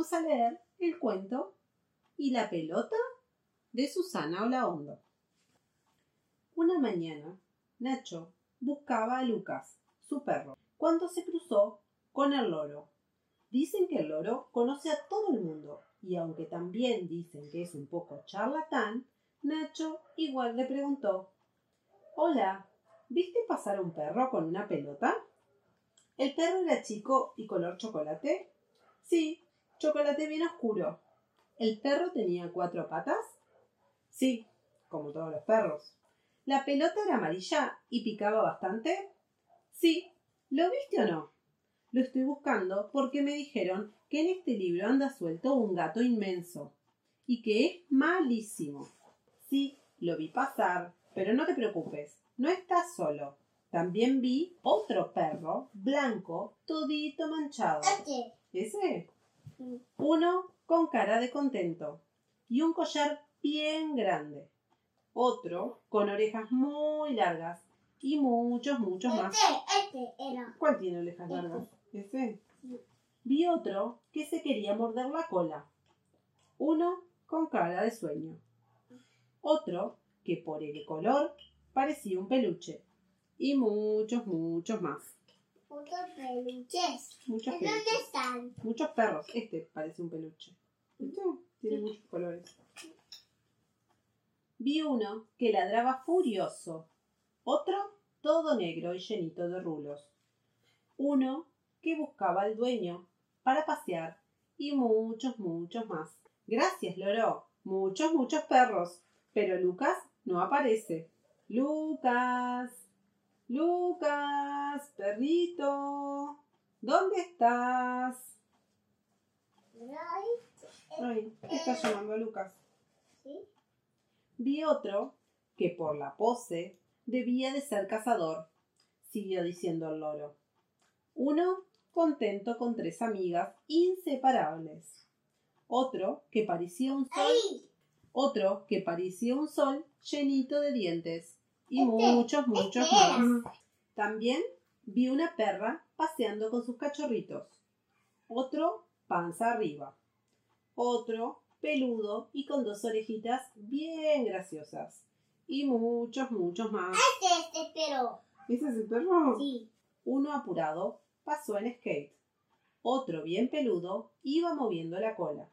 vamos a leer el cuento y la pelota de Susana Olaondo. Una mañana, Nacho buscaba a Lucas, su perro, cuando se cruzó con el loro. Dicen que el loro conoce a todo el mundo y aunque también dicen que es un poco charlatán, Nacho igual le preguntó Hola, ¿viste pasar un perro con una pelota? ¿El perro era chico y color chocolate? Sí, chocolate bien oscuro. ¿El perro tenía cuatro patas? Sí, como todos los perros. ¿La pelota era amarilla y picaba bastante? Sí. ¿Lo viste o no? Lo estoy buscando porque me dijeron que en este libro anda suelto un gato inmenso y que es malísimo. Sí, lo vi pasar, pero no te preocupes, no estás solo. También vi otro perro blanco, todito manchado. ¿Ese? Uno con cara de contento y un collar bien grande. Otro con orejas muy largas y muchos, muchos más. Este, este era. ¿Cuál tiene orejas largas? ¿Ese? Vi otro que se quería morder la cola. Uno con cara de sueño. Otro que por el color parecía un peluche. Y muchos, muchos más. Muchos peluches. Muchos ¿En dónde están? Muchos perros. Este parece un peluche. ¿Viste? Tiene Sí. muchos colores. Vi uno que ladraba furioso. Otro todo negro y llenito de rulos. Uno que buscaba al dueño para pasear. Y muchos, muchos más. Gracias, Loro. Muchos, muchos perros. Pero Lucas no aparece. Lucas. Lucas, perrito. ¿Dónde estás? Ay, Ay, está llamando a Lucas. ¿sí? Vi otro que por la pose debía de ser cazador, siguió diciendo el loro. Uno contento con tres amigas inseparables. Otro que parecía un sol, otro que parecía un sol llenito de dientes y muchos, muchos más. También vi una perra paseando con sus cachorritos. Otro panza arriba. Otro peludo y con dos orejitas bien graciosas. Y muchos, muchos más. Este, este, pero. ¿Ese es el perro? Sí. Uno apurado pasó en skate. Otro bien peludo iba moviendo la cola.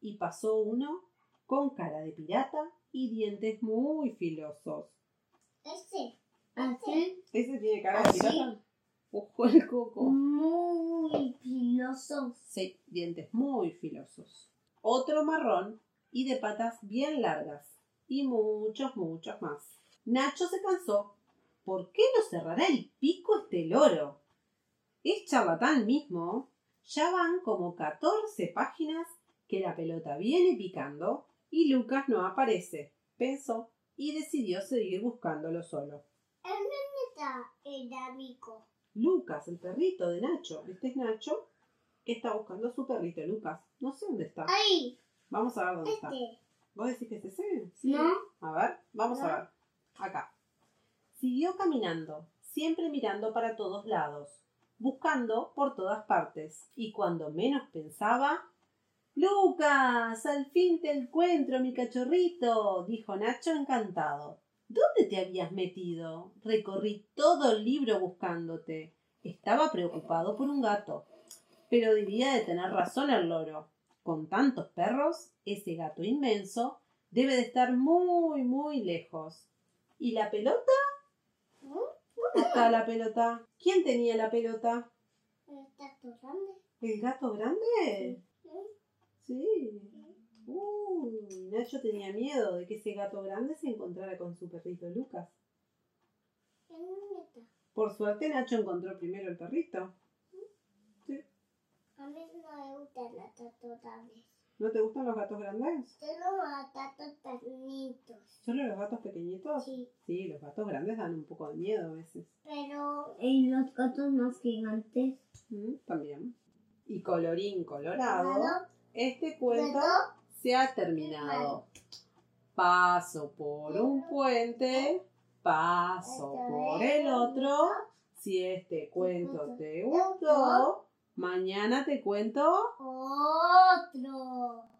Y pasó uno con cara de pirata y dientes muy filosos. Este. Así. ¿Ese tiene cara de ¿Ah, pirata? Ojo el coco. Muy filoso. Sí, dientes muy filosos. Otro marrón y de patas bien largas. Y muchos, muchos más. Nacho se cansó. ¿Por qué no cerrará el pico este loro? Es charlatán mismo. Ya van como 14 páginas que la pelota viene picando y Lucas no aparece. Pensó y decidió seguir buscándolo solo. ¿En dónde está el amigo? Lucas, el perrito de Nacho. Este es Nacho que está buscando a su perrito, Lucas. No sé dónde está. Ahí. Vamos a ver dónde está. Este. ¿Vos decís que es ese? ¿No? A ver, vamos a ver. Acá. Siguió caminando, siempre mirando para todos lados, buscando por todas partes, y cuando menos pensaba. Lucas, al fin te encuentro, mi cachorrito, dijo Nacho encantado. ¿Dónde te habías metido? Recorrí todo el libro buscándote. Estaba preocupado por un gato. Pero debía de tener razón el loro. Con tantos perros, ese gato inmenso debe de estar muy, muy lejos. ¿Y la pelota? ¿Dónde está la pelota? ¿Quién tenía la pelota? Está todo grande. ¿El gato grande? Sí. Uy, Nacho tenía miedo de que ese gato grande se encontrara con su perrito Lucas. Por suerte Nacho encontró primero el perrito. A mí no me gustan las tatas grandes. ¿No te gustan los gatos grandes? Solo las tatas pequeñitos. ¿Solo los gatos pequeñitos? Sí. Sí, los gatos grandes dan un poco de miedo a veces. Pero. Y los gatos más gigantes. Mm, También. Y colorín colorado, Claro. Este cuento se ha terminado. Paso por un puente, paso por el otro. Si este cuento te gustó, mañana te cuento Oh.